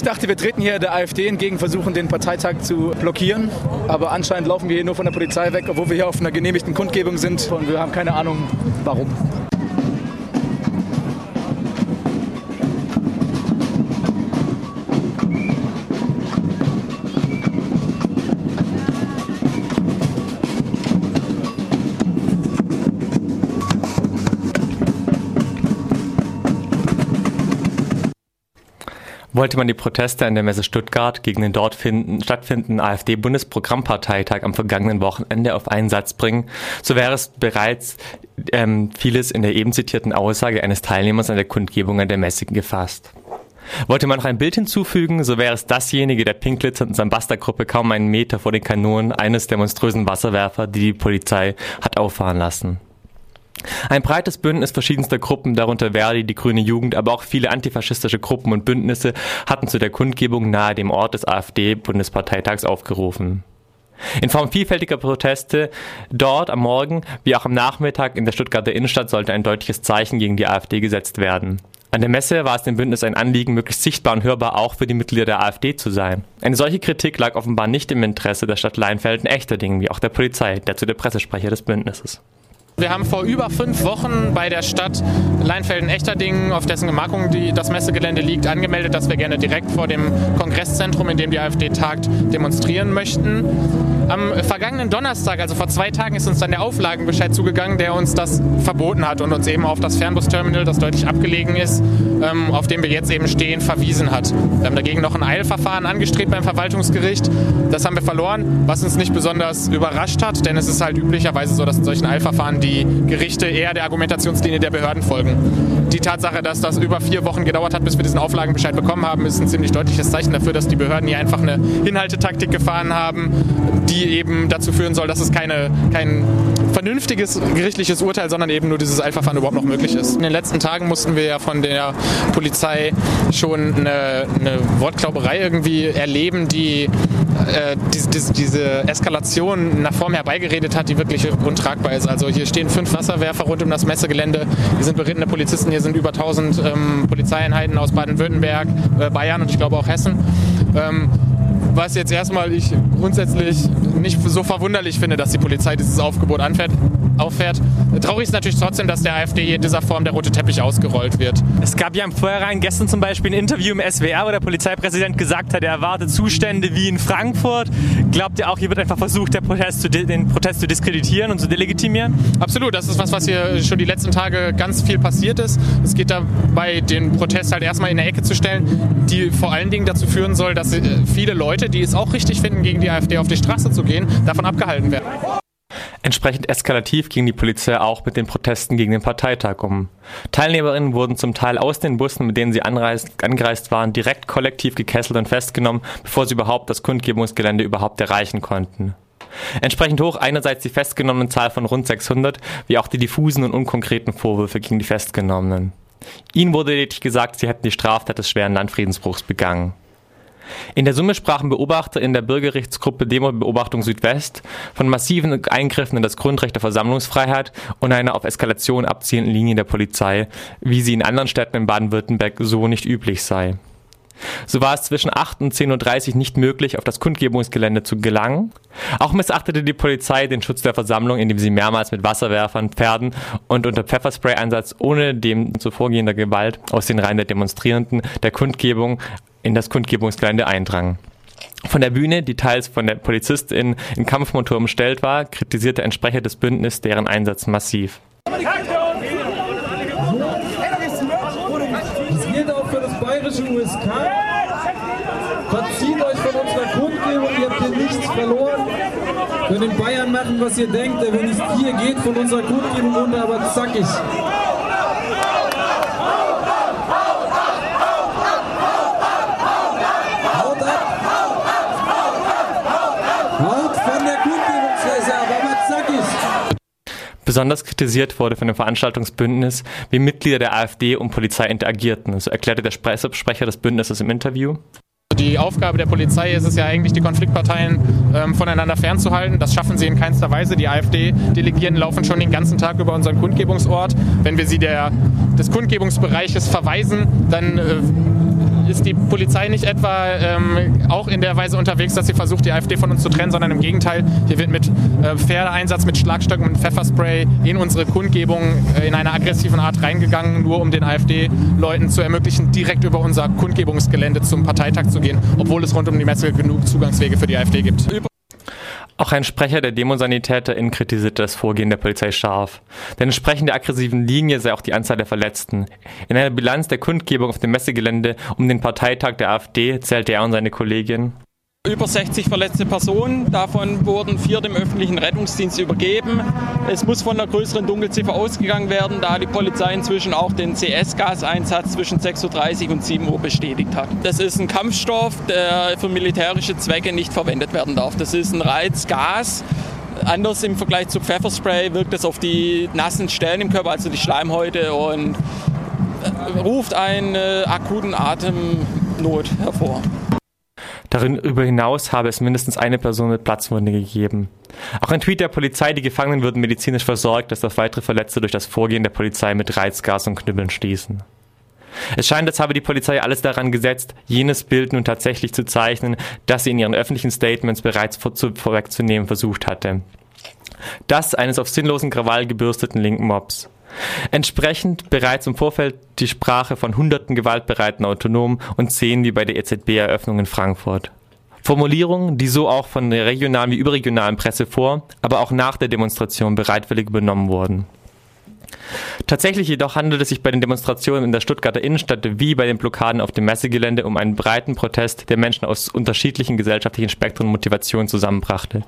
Ich dachte, wir treten hier der AfD entgegen, versuchen den Parteitag zu blockieren. Aber anscheinend laufen wir hier nur von der Polizei weg, obwohl wir hier auf einer genehmigten Kundgebung sind und wir haben keine Ahnung, warum. Wollte man die Proteste an der Messe Stuttgart gegen den dort finden, stattfindenden AfD-Bundesprogrammparteitag am vergangenen Wochenende auf einen Satz bringen, so wäre es bereits ähm, vieles in der eben zitierten Aussage eines Teilnehmers an der Kundgebung an der Messe gefasst. Wollte man noch ein Bild hinzufügen, so wäre es dasjenige der pink glitzernden Sambasta-Gruppe kaum einen Meter vor den Kanonen eines der monströsen Wasserwerfer, die die Polizei hat auffahren lassen. Ein breites Bündnis verschiedenster Gruppen, darunter Verdi, die Grüne Jugend, aber auch viele antifaschistische Gruppen und Bündnisse hatten zu der Kundgebung nahe dem Ort des AfD-Bundesparteitags aufgerufen. In Form vielfältiger Proteste dort am Morgen wie auch am Nachmittag in der Stuttgarter Innenstadt sollte ein deutliches Zeichen gegen die AfD gesetzt werden. An der Messe war es dem Bündnis ein Anliegen, möglichst sichtbar und hörbar auch für die Mitglieder der AfD zu sein. Eine solche Kritik lag offenbar nicht im Interesse der Stadt Leinfelden-Echterdingen, wie auch der Polizei, der zu der Pressesprecher des Bündnisses. Wir haben vor über fünf Wochen bei der Stadt Leinfelden-Echterdingen, auf dessen Gemarkung die, das Messegelände liegt, angemeldet, dass wir gerne direkt vor dem Kongresszentrum, in dem die AfD tagt, demonstrieren möchten. Am vergangenen Donnerstag, also vor zwei Tagen, ist uns dann der Auflagenbescheid zugegangen, der uns das verboten hat und uns eben auf das Fernbusterminal, das deutlich abgelegen ist, ähm, auf dem wir jetzt eben stehen, verwiesen hat. Wir haben dagegen noch ein Eilverfahren angestrebt beim Verwaltungsgericht. Das haben wir verloren, was uns nicht besonders überrascht hat, denn es ist halt üblicherweise so, dass in solchen Eilverfahren die die Gerichte eher der Argumentationslinie der Behörden folgen. Die Tatsache, dass das über vier Wochen gedauert hat, bis wir diesen Auflagenbescheid bekommen haben, ist ein ziemlich deutliches Zeichen dafür, dass die Behörden hier einfach eine Hinhaltetaktik gefahren haben, die eben dazu führen soll, dass es keine, kein vernünftiges gerichtliches Urteil, sondern eben nur dieses Eilverfahren überhaupt noch möglich ist. In den letzten Tagen mussten wir ja von der Polizei schon eine, eine Wortklauberei irgendwie erleben, die äh, diese, diese, diese Eskalation nach vorn herbeigeredet hat, die wirklich untragbar ist. Also hier stehen fünf Wasserwerfer rund um das Messegelände. Hier sind berittene Polizisten, hier sind über 1000 ähm, Polizeieinheiten aus Baden-Württemberg, äh, Bayern und ich glaube auch Hessen. Ähm, was jetzt erstmal ich grundsätzlich nicht so verwunderlich finde, dass die Polizei dieses Aufgebot anfährt, auffährt. Traurig ist natürlich trotzdem, dass der AfD in dieser Form der rote Teppich ausgerollt wird. Es gab ja im Vorhinein gestern zum Beispiel ein Interview im SWR, wo der Polizeipräsident gesagt hat, er erwartet Zustände wie in Frankfurt. Glaubt ihr auch, hier wird einfach versucht, Protest den Protest zu diskreditieren und zu delegitimieren? Absolut, das ist was, was hier schon die letzten Tage ganz viel passiert ist. Es geht dabei, den Protest halt erstmal in der Ecke zu stellen, die vor allen Dingen dazu führen soll, dass äh, viele Leute, die es auch richtig finden, gegen die AfD auf die Straße zu gehen, davon abgehalten werden. Entsprechend eskalativ ging die Polizei auch mit den Protesten gegen den Parteitag um. Teilnehmerinnen wurden zum Teil aus den Bussen, mit denen sie anreist, angereist waren, direkt kollektiv gekesselt und festgenommen, bevor sie überhaupt das Kundgebungsgelände überhaupt erreichen konnten. Entsprechend hoch einerseits die festgenommenen Zahl von rund 600, wie auch die diffusen und unkonkreten Vorwürfe gegen die Festgenommenen. Ihnen wurde lediglich gesagt, sie hätten die Straftat des schweren Landfriedensbruchs begangen. In der Summe sprachen Beobachter in der Bürgerrechtsgruppe Demo-Beobachtung Südwest von massiven Eingriffen in das Grundrecht der Versammlungsfreiheit und einer auf Eskalation abzielenden Linie der Polizei, wie sie in anderen Städten in Baden-Württemberg so nicht üblich sei. So war es zwischen 8 und 10.30 Uhr nicht möglich, auf das Kundgebungsgelände zu gelangen. Auch missachtete die Polizei den Schutz der Versammlung, indem sie mehrmals mit Wasserwerfern, Pferden und unter Pfefferspray-Einsatz ohne dem zuvorgehender Gewalt aus den Reihen der Demonstrierenden der Kundgebung in das Kundgebungsgelände eindrang. Von der Bühne, die teils von der Polizistin in Kampfmontur umstellt war, kritisierte ein Sprecher des Bündnisses deren Einsatz massiv. Gilt auch für das bayerische USK. Verzieht euch von unserer Kundgebung, ihr habt hier nichts verloren. Könnt in Bayern machen, was ihr denkt, wenn nicht hier geht von unserer Kundgebung runter, aber zackig. Besonders kritisiert wurde von dem Veranstaltungsbündnis, wie Mitglieder der AfD und Polizei interagierten. So erklärte der Sprecher des Bündnisses im Interview. Die Aufgabe der Polizei ist es ja eigentlich, die Konfliktparteien ähm, voneinander fernzuhalten. Das schaffen sie in keinster Weise. Die AfD-Delegierten laufen schon den ganzen Tag über unseren Kundgebungsort. Wenn wir sie der, des Kundgebungsbereiches verweisen, dann äh, ist die Polizei nicht etwa ähm, auch in der Weise unterwegs, dass sie versucht, die AfD von uns zu trennen, sondern im Gegenteil, hier wird mit äh, Pferdeeinsatz, mit Schlagstöcken und Pfefferspray in unsere Kundgebung äh, in einer aggressiven Art reingegangen, nur um den AfD-Leuten zu ermöglichen, direkt über unser Kundgebungsgelände zum Parteitag zu gehen, obwohl es rund um die Messe genug Zugangswege für die AfD gibt. Auch ein Sprecher der DemosanitäterInnen kritisierte das Vorgehen der Polizei scharf. Denn entsprechend der aggressiven Linie sei auch die Anzahl der Verletzten. In einer Bilanz der Kundgebung auf dem Messegelände um den Parteitag der AfD zählte er und seine Kollegin über 60 verletzte Personen, davon wurden vier dem öffentlichen Rettungsdienst übergeben. Es muss von einer größeren Dunkelziffer ausgegangen werden, da die Polizei inzwischen auch den CS-Gaseinsatz zwischen 6.30 Uhr und 7 Uhr bestätigt hat. Das ist ein Kampfstoff, der für militärische Zwecke nicht verwendet werden darf. Das ist ein Reizgas. Anders im Vergleich zu Pfefferspray wirkt es auf die nassen Stellen im Körper, also die Schleimhäute, und ruft einen akuten Atemnot hervor. Darüber hinaus habe es mindestens eine Person mit Platzwunde gegeben. Auch ein Tweet der Polizei, die Gefangenen würden medizinisch versorgt, dass auf weitere Verletzte durch das Vorgehen der Polizei mit Reizgas und Knüppeln stießen. Es scheint, als habe die Polizei alles daran gesetzt, jenes Bild nun tatsächlich zu zeichnen, das sie in ihren öffentlichen Statements bereits vorwegzunehmen versucht hatte. Das eines auf sinnlosen Krawall gebürsteten linken Mobs. Entsprechend bereits im Vorfeld die Sprache von hunderten gewaltbereiten Autonomen und Szenen wie bei der EZB-Eröffnung in Frankfurt. Formulierungen, die so auch von der regionalen wie überregionalen Presse vor, aber auch nach der Demonstration bereitwillig übernommen wurden. Tatsächlich jedoch handelt es sich bei den Demonstrationen in der Stuttgarter Innenstadt wie bei den Blockaden auf dem Messegelände um einen breiten Protest, der Menschen aus unterschiedlichen gesellschaftlichen Spektren und Motivationen zusammenbrachte.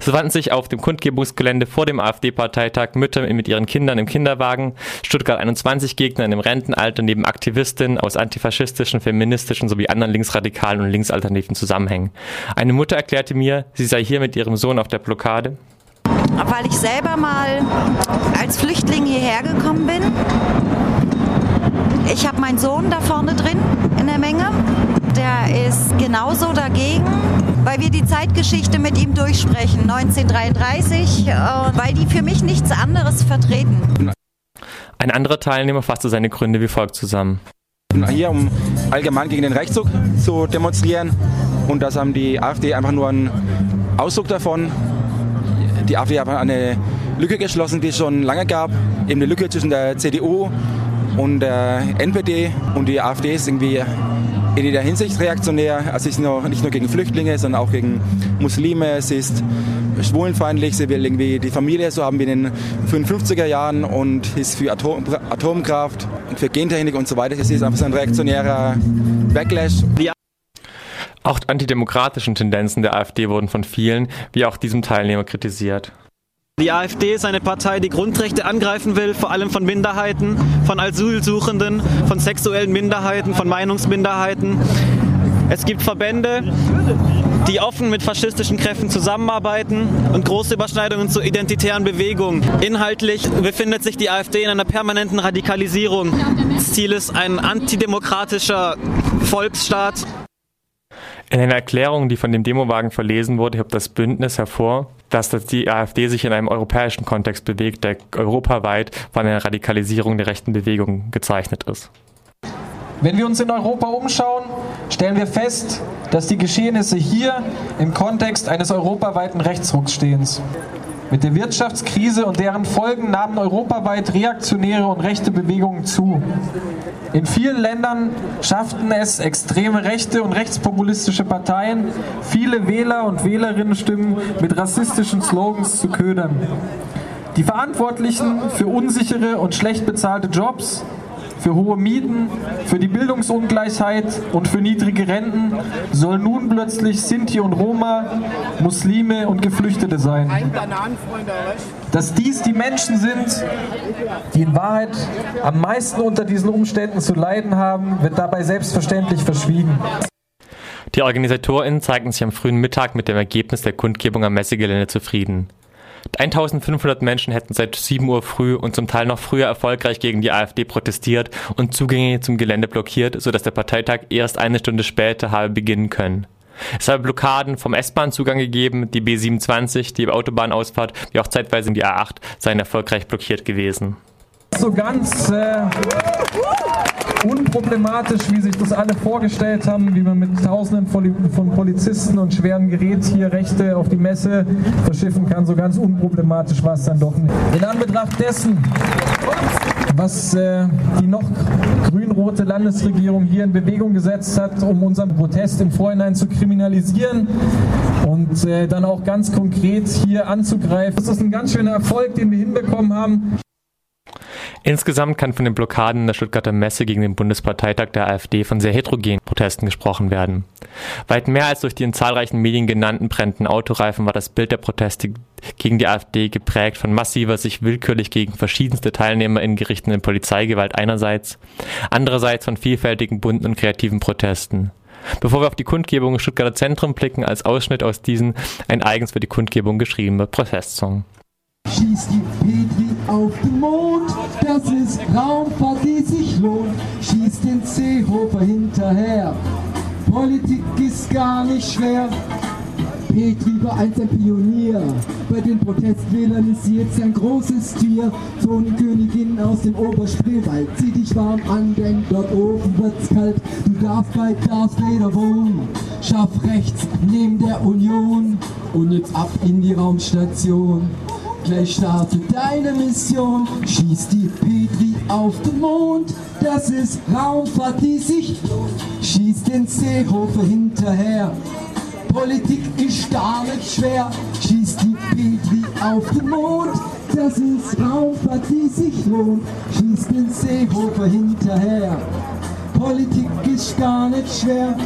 So fanden sich auf dem Kundgebungsgelände vor dem AfD-Parteitag Mütter mit ihren Kindern im Kinderwagen, Stuttgart 21 Gegner im Rentenalter neben Aktivistinnen aus antifaschistischen, feministischen sowie anderen linksradikalen und linksalternativen Zusammenhängen. Eine Mutter erklärte mir, sie sei hier mit ihrem Sohn auf der Blockade weil ich selber mal als Flüchtling hierher gekommen bin. Ich habe meinen Sohn da vorne drin in der Menge. Der ist genauso dagegen, weil wir die Zeitgeschichte mit ihm durchsprechen, 1933, weil die für mich nichts anderes vertreten. Ein anderer Teilnehmer fasste seine Gründe wie folgt zusammen. Hier, um allgemein gegen den Rechtszug zu demonstrieren. Und das haben die AfD einfach nur einen Ausdruck davon die AfD hat eine Lücke geschlossen, die es schon lange gab, eben eine Lücke zwischen der CDU und der NPD und die AfD ist irgendwie in jeder Hinsicht reaktionär. Also sie ist nur, nicht nur gegen Flüchtlinge, sondern auch gegen Muslime. Sie ist schwulenfeindlich, sie will irgendwie die Familie so haben wie in den 55er Jahren und ist für Atom, Atomkraft und für Gentechnik und so weiter. Sie ist einfach so ein reaktionärer Backlash. Auch die antidemokratischen Tendenzen der AfD wurden von vielen, wie auch diesem Teilnehmer, kritisiert. Die AfD ist eine Partei, die Grundrechte angreifen will, vor allem von Minderheiten, von Asylsuchenden, von sexuellen Minderheiten, von Meinungsminderheiten. Es gibt Verbände, die offen mit faschistischen Kräften zusammenarbeiten und große Überschneidungen zur identitären Bewegung. Inhaltlich befindet sich die AfD in einer permanenten Radikalisierung. Das Ziel ist ein antidemokratischer Volksstaat. In einer Erklärung, die von dem Demowagen verlesen wurde, hebt das Bündnis hervor, dass die AfD sich in einem europäischen Kontext bewegt, der europaweit von einer Radikalisierung der rechten Bewegung gezeichnet ist. Wenn wir uns in Europa umschauen, stellen wir fest, dass die Geschehnisse hier im Kontext eines europaweiten Rechtsrucks stehen. Mit der Wirtschaftskrise und deren Folgen nahmen europaweit reaktionäre und rechte Bewegungen zu. In vielen Ländern schafften es extreme rechte und rechtspopulistische Parteien, viele Wähler und Wählerinnenstimmen mit rassistischen Slogans zu ködern. Die Verantwortlichen für unsichere und schlecht bezahlte Jobs, für hohe Mieten, für die Bildungsungleichheit und für niedrige Renten sollen nun plötzlich Sinti und Roma, Muslime und Geflüchtete sein. Dass dies die Menschen sind, die in Wahrheit am meisten unter diesen Umständen zu leiden haben, wird dabei selbstverständlich verschwiegen. Die OrganisatorInnen zeigten sich am frühen Mittag mit dem Ergebnis der Kundgebung am Messegelände zufrieden. 1500 Menschen hätten seit 7 Uhr früh und zum Teil noch früher erfolgreich gegen die AfD protestiert und Zugänge zum Gelände blockiert, sodass der Parteitag erst eine Stunde später habe beginnen können. Es habe Blockaden vom S-Bahn-Zugang gegeben, die B27, die Autobahnausfahrt, wie auch zeitweise die A8 seien erfolgreich blockiert gewesen. So ganz äh, unproblematisch, wie sich das alle vorgestellt haben, wie man mit Tausenden von Polizisten und schweren Gerät hier Rechte auf die Messe verschiffen kann. So ganz unproblematisch war es dann doch nicht. In Anbetracht dessen, was äh, die noch grün-rote Landesregierung hier in Bewegung gesetzt hat, um unseren Protest im Vorhinein zu kriminalisieren und äh, dann auch ganz konkret hier anzugreifen. Das ist ein ganz schöner Erfolg, den wir hinbekommen haben. Insgesamt kann von den Blockaden der Stuttgarter Messe gegen den Bundesparteitag der AfD von sehr heterogenen Protesten gesprochen werden. Weit mehr als durch die in zahlreichen Medien genannten brennenden Autoreifen war das Bild der Proteste gegen die AfD geprägt von massiver, sich willkürlich gegen verschiedenste TeilnehmerInnen gerichteten Polizeigewalt einerseits, andererseits von vielfältigen, bunten und kreativen Protesten. Bevor wir auf die Kundgebung im Stuttgarter Zentrum blicken, als Ausschnitt aus diesen ein eigens für die Kundgebung geschriebener Protestsong. Schießt die Petri auf den Mond, das ist Raumfahrt, die sich lohnt. Schießt den Seehofer hinterher, Politik ist gar nicht schwer. Petri war einst ein Pionier, bei den Protestwählern ist sie jetzt ein großes Tier. Tonekönigin aus dem Oberspreewald, zieh dich warm an, denn dort oben wird's kalt. Du darfst bei Darth Vader wohnen, schaff rechts neben der Union und jetzt ab in die Raumstation. Gleich startet deine Mission, schieß die Petri auf den Mond, das ist Raumfahrt, die sich lohnt. Schieß den Seehofer hinterher, Politik ist gar nicht schwer, schieß die Petri auf den Mond, das ist Raumfahrt, die sich lohnt. Schieß den Seehofer hinterher, Politik ist gar nicht schwer.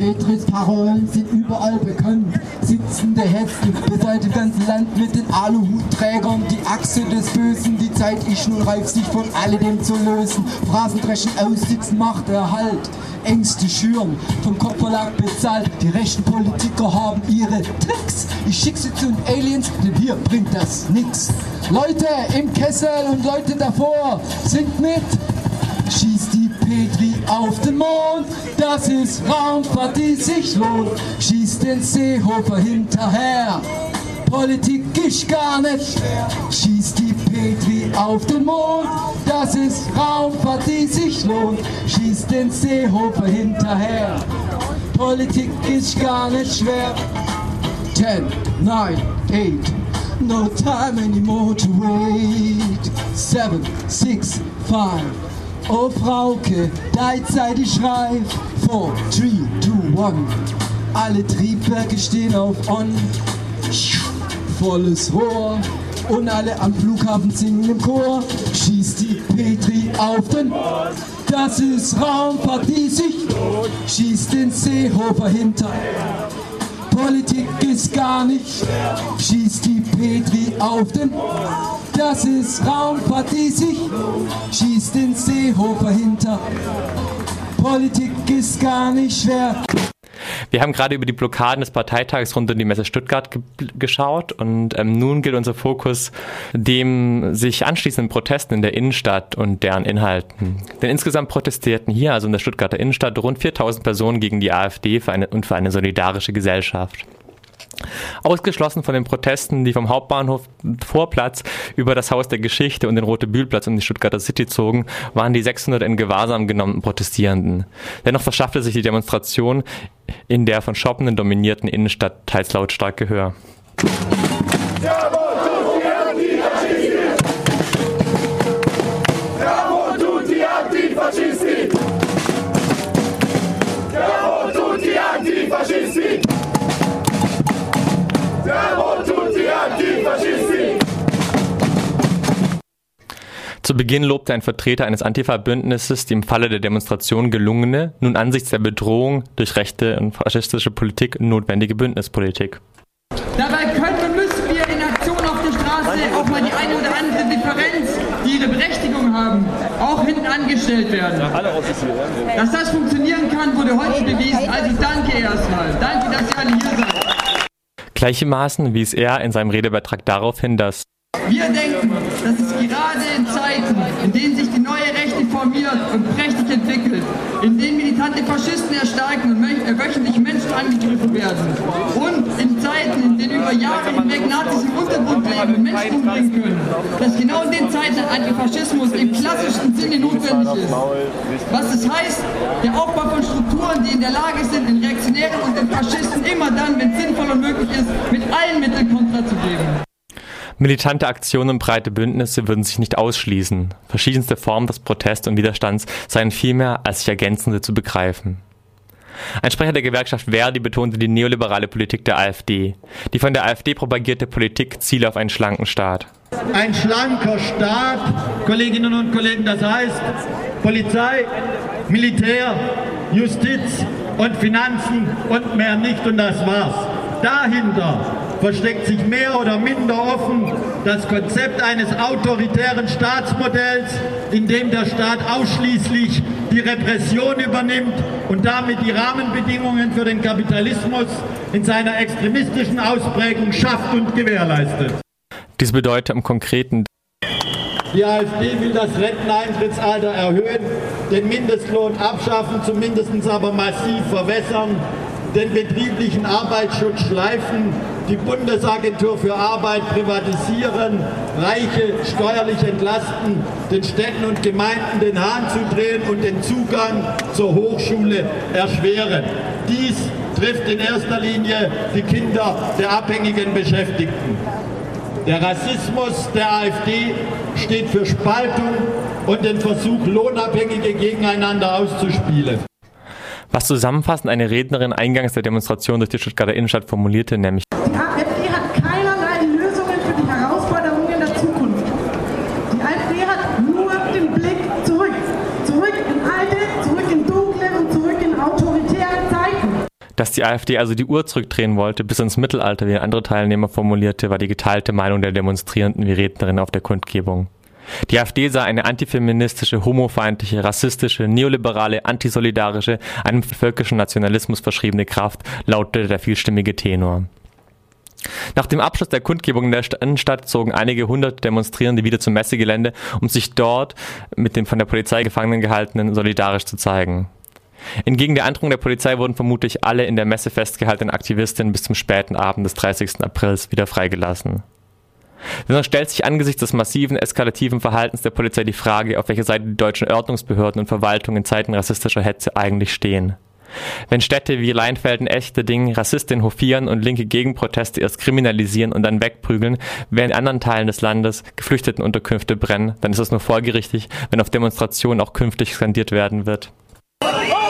Petris Parolen sind überall bekannt. Sitzende Hessen beseit im ganzen Land mit den Aluhutträgern. Die Achse des Bösen, die Zeit ist nun reif, sich von alledem zu lösen. Phrasen dreschen aussitzen, Macht erhalt. Ängste schüren, vom Kopfverlag bezahlt. Die rechten Politiker haben ihre Tricks. Ich schick sie zu den Aliens, denn hier bringt das nix. Leute im Kessel und Leute davor, sind mit. Schießt die Mond, das ist Raumfahrt, die sich lohnt. Schießt den Seehofer hinterher. Politik ist gar nicht schwer. Schießt die Petri auf den Mond, das ist Raumfahrt, die sich lohnt. Schießt den Seehofer hinterher. Politik ist gar nicht schwer. 10, 9, 8. No time anymore to wait. 7, 6, 5. Oh Frauke, deine Zeit ist reif. 4, 3, 2, 1. Alle Triebwerke stehen auf On. Volles Rohr. Und alle am Flughafen singen im Chor. Schießt die Petri auf den Das ist Raumfahrt, die sich Schießt den Seehofer hinterher. Politik ist gar nicht. Schießt die Petri auf den Das ist Raumfahrt, die sich Schießt den Seehofer hinter. Politik ist gar nicht schwer. Wir haben gerade über die Blockaden des Parteitags rund um die Messe Stuttgart ge geschaut und ähm, nun gilt unser Fokus dem sich anschließenden Protesten in der Innenstadt und deren Inhalten. Denn insgesamt protestierten hier, also in der Stuttgarter Innenstadt, rund 4000 Personen gegen die AfD für eine, und für eine solidarische Gesellschaft. Ausgeschlossen von den Protesten, die vom Hauptbahnhof Vorplatz über das Haus der Geschichte und den Rote Bühlplatz um die Stuttgarter City zogen, waren die 600 in Gewahrsam genommenen Protestierenden. Dennoch verschaffte sich die Demonstration in der von Shoppenden dominierten Innenstadt teils lautstark Gehör. Fascisti! Zu Beginn lobte ein Vertreter eines Antifa-Bündnisses die im Falle der Demonstration gelungene, nun angesichts der Bedrohung durch rechte und faschistische Politik notwendige Bündnispolitik. Dabei können und müssen wir in Aktion auf der Straße auch mal die eine oder andere Differenz, die ihre Berechtigung haben, auch hinten angestellt werden. Dass das funktionieren kann, wurde heute bewiesen. Also danke erstmal. Danke, dass ihr alle hier seid. Gleichermaßen wies er in seinem Redebeitrag darauf hin, dass wir denken, dass es gerade in Zeiten, in denen sich die neue Rechte formiert und prächtig entwickelt, in denen militante Faschisten und äh, wöchentlich Menschen angegriffen werden und in Zeiten, in denen über Jahre hinweg Nazis im Untergrund leben, Menschen umbringen können, dass genau in den Zeiten Antifaschismus im klassischen Sinne notwendig ist. Was es heißt, der Aufbau von Strukturen, die in der Lage sind, den Reaktionären und den Faschisten immer dann, wenn es sinnvoll und möglich ist, mit allen Mitteln Kontra zu geben. Militante Aktionen und breite Bündnisse würden sich nicht ausschließen. Verschiedenste Formen des Protests und Widerstands seien vielmehr als sich ergänzende zu begreifen. Ein Sprecher der Gewerkschaft Verdi betonte die neoliberale Politik der AfD. Die von der AfD propagierte Politik ziele auf einen schlanken Staat. Ein schlanker Staat, Kolleginnen und Kollegen, das heißt Polizei, Militär, Justiz und Finanzen und mehr nicht und das war's. Dahinter versteckt sich mehr oder minder offen das Konzept eines autoritären Staatsmodells, in dem der Staat ausschließlich die Repression übernimmt und damit die Rahmenbedingungen für den Kapitalismus in seiner extremistischen Ausprägung schafft und gewährleistet. Dies bedeutet im Konkreten, die AfD will das Renteneintrittsalter erhöhen, den Mindestlohn abschaffen, zumindest aber massiv verwässern, den betrieblichen Arbeitsschutz schleifen, die Bundesagentur für Arbeit privatisieren, Reiche steuerlich entlasten, den Städten und Gemeinden den Hahn zudrehen und den Zugang zur Hochschule erschweren. Dies trifft in erster Linie die Kinder der abhängigen Beschäftigten. Der Rassismus der AfD steht für Spaltung und den Versuch, Lohnabhängige gegeneinander auszuspielen. Was zusammenfassend eine Rednerin eingangs der Demonstration durch die Stuttgarter Innenstadt formulierte, nämlich Die AfD hat keinerlei Lösungen für die Herausforderungen der Zukunft. Die AfD hat nur den Blick zurück. Zurück in alte, zurück in dunkle und zurück in autoritäre Zeiten. Dass die AfD also die Uhr zurückdrehen wollte, bis ins Mittelalter, wie ein anderer Teilnehmer formulierte, war die geteilte Meinung der Demonstrierenden wie Rednerin auf der Kundgebung. Die AfD sah eine antifeministische, homofeindliche, rassistische, neoliberale, antisolidarische, einem völkischen Nationalismus verschriebene Kraft, lautete der vielstimmige Tenor. Nach dem Abschluss der Kundgebung in der Innenstadt zogen einige hundert Demonstrierende wieder zum Messegelände, um sich dort mit den von der Polizei Gefangenen gehaltenen solidarisch zu zeigen. Entgegen der Androhung der Polizei wurden vermutlich alle in der Messe festgehaltenen Aktivistinnen bis zum späten Abend des 30. Aprils wieder freigelassen. Dennoch stellt sich angesichts des massiven eskalativen Verhaltens der Polizei die Frage, auf welcher Seite die deutschen Ordnungsbehörden und Verwaltungen in Zeiten rassistischer Hetze eigentlich stehen. Wenn Städte wie Leinfelden, Echterding Rassistinnen hofieren und linke Gegenproteste erst kriminalisieren und dann wegprügeln, während in anderen Teilen des Landes Geflüchtetenunterkünfte brennen, dann ist es nur folgerichtig, wenn auf Demonstrationen auch künftig skandiert werden wird. Oh!